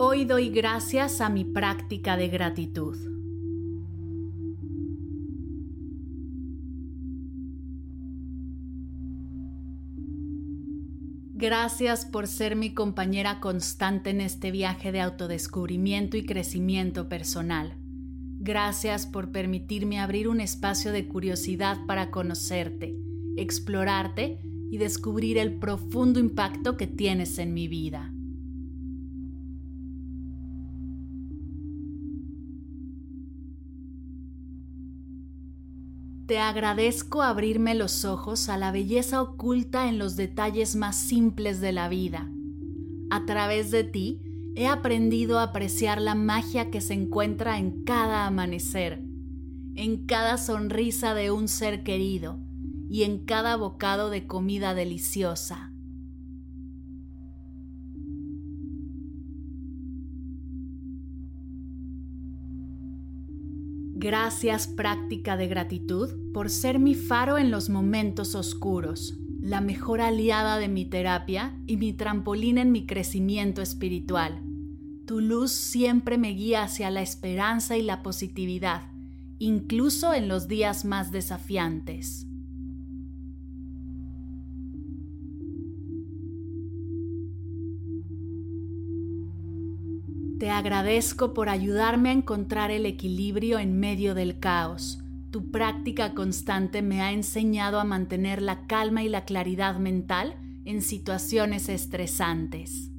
Hoy doy gracias a mi práctica de gratitud. Gracias por ser mi compañera constante en este viaje de autodescubrimiento y crecimiento personal. Gracias por permitirme abrir un espacio de curiosidad para conocerte, explorarte y descubrir el profundo impacto que tienes en mi vida. Te agradezco abrirme los ojos a la belleza oculta en los detalles más simples de la vida. A través de ti he aprendido a apreciar la magia que se encuentra en cada amanecer, en cada sonrisa de un ser querido y en cada bocado de comida deliciosa. Gracias práctica de gratitud por ser mi faro en los momentos oscuros, la mejor aliada de mi terapia y mi trampolín en mi crecimiento espiritual. Tu luz siempre me guía hacia la esperanza y la positividad, incluso en los días más desafiantes. Te agradezco por ayudarme a encontrar el equilibrio en medio del caos. Tu práctica constante me ha enseñado a mantener la calma y la claridad mental en situaciones estresantes.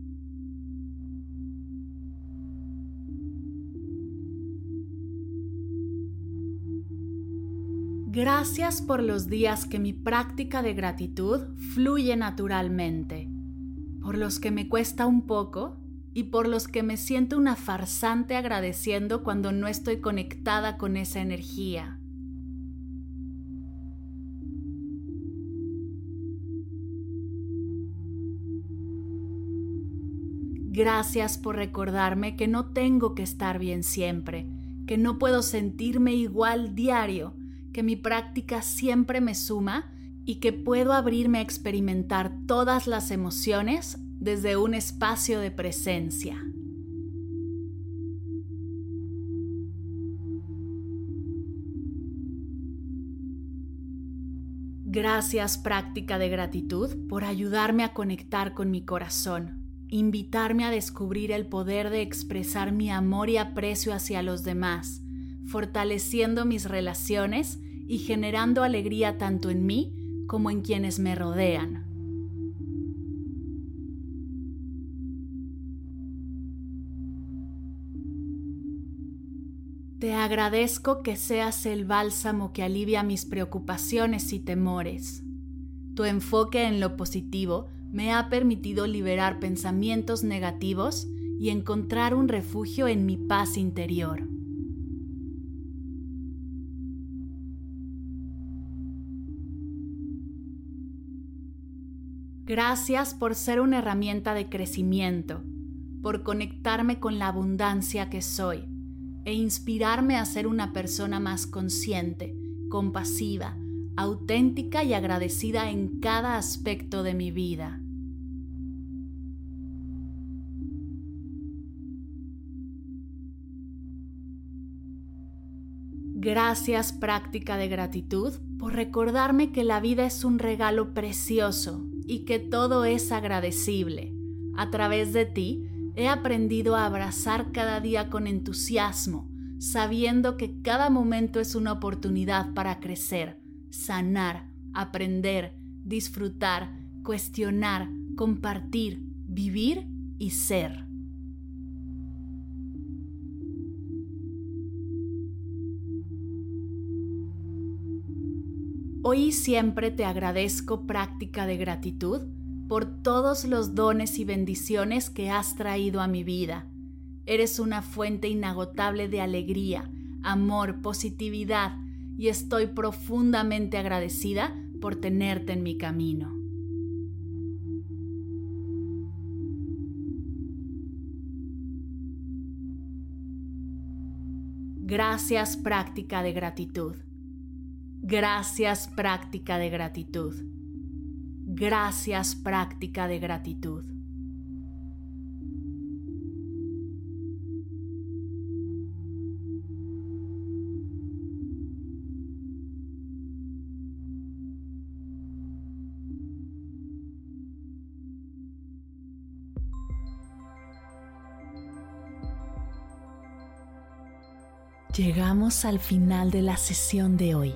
Gracias por los días que mi práctica de gratitud fluye naturalmente, por los que me cuesta un poco y por los que me siento una farsante agradeciendo cuando no estoy conectada con esa energía. Gracias por recordarme que no tengo que estar bien siempre, que no puedo sentirme igual diario, que mi práctica siempre me suma y que puedo abrirme a experimentar todas las emociones desde un espacio de presencia. Gracias práctica de gratitud por ayudarme a conectar con mi corazón, invitarme a descubrir el poder de expresar mi amor y aprecio hacia los demás, fortaleciendo mis relaciones y generando alegría tanto en mí como en quienes me rodean. Te agradezco que seas el bálsamo que alivia mis preocupaciones y temores. Tu enfoque en lo positivo me ha permitido liberar pensamientos negativos y encontrar un refugio en mi paz interior. Gracias por ser una herramienta de crecimiento, por conectarme con la abundancia que soy e inspirarme a ser una persona más consciente, compasiva, auténtica y agradecida en cada aspecto de mi vida. Gracias práctica de gratitud por recordarme que la vida es un regalo precioso y que todo es agradecible. A través de ti He aprendido a abrazar cada día con entusiasmo, sabiendo que cada momento es una oportunidad para crecer, sanar, aprender, disfrutar, cuestionar, compartir, vivir y ser. Hoy y siempre te agradezco práctica de gratitud por todos los dones y bendiciones que has traído a mi vida. Eres una fuente inagotable de alegría, amor, positividad y estoy profundamente agradecida por tenerte en mi camino. Gracias práctica de gratitud. Gracias práctica de gratitud. Gracias práctica de gratitud. Llegamos al final de la sesión de hoy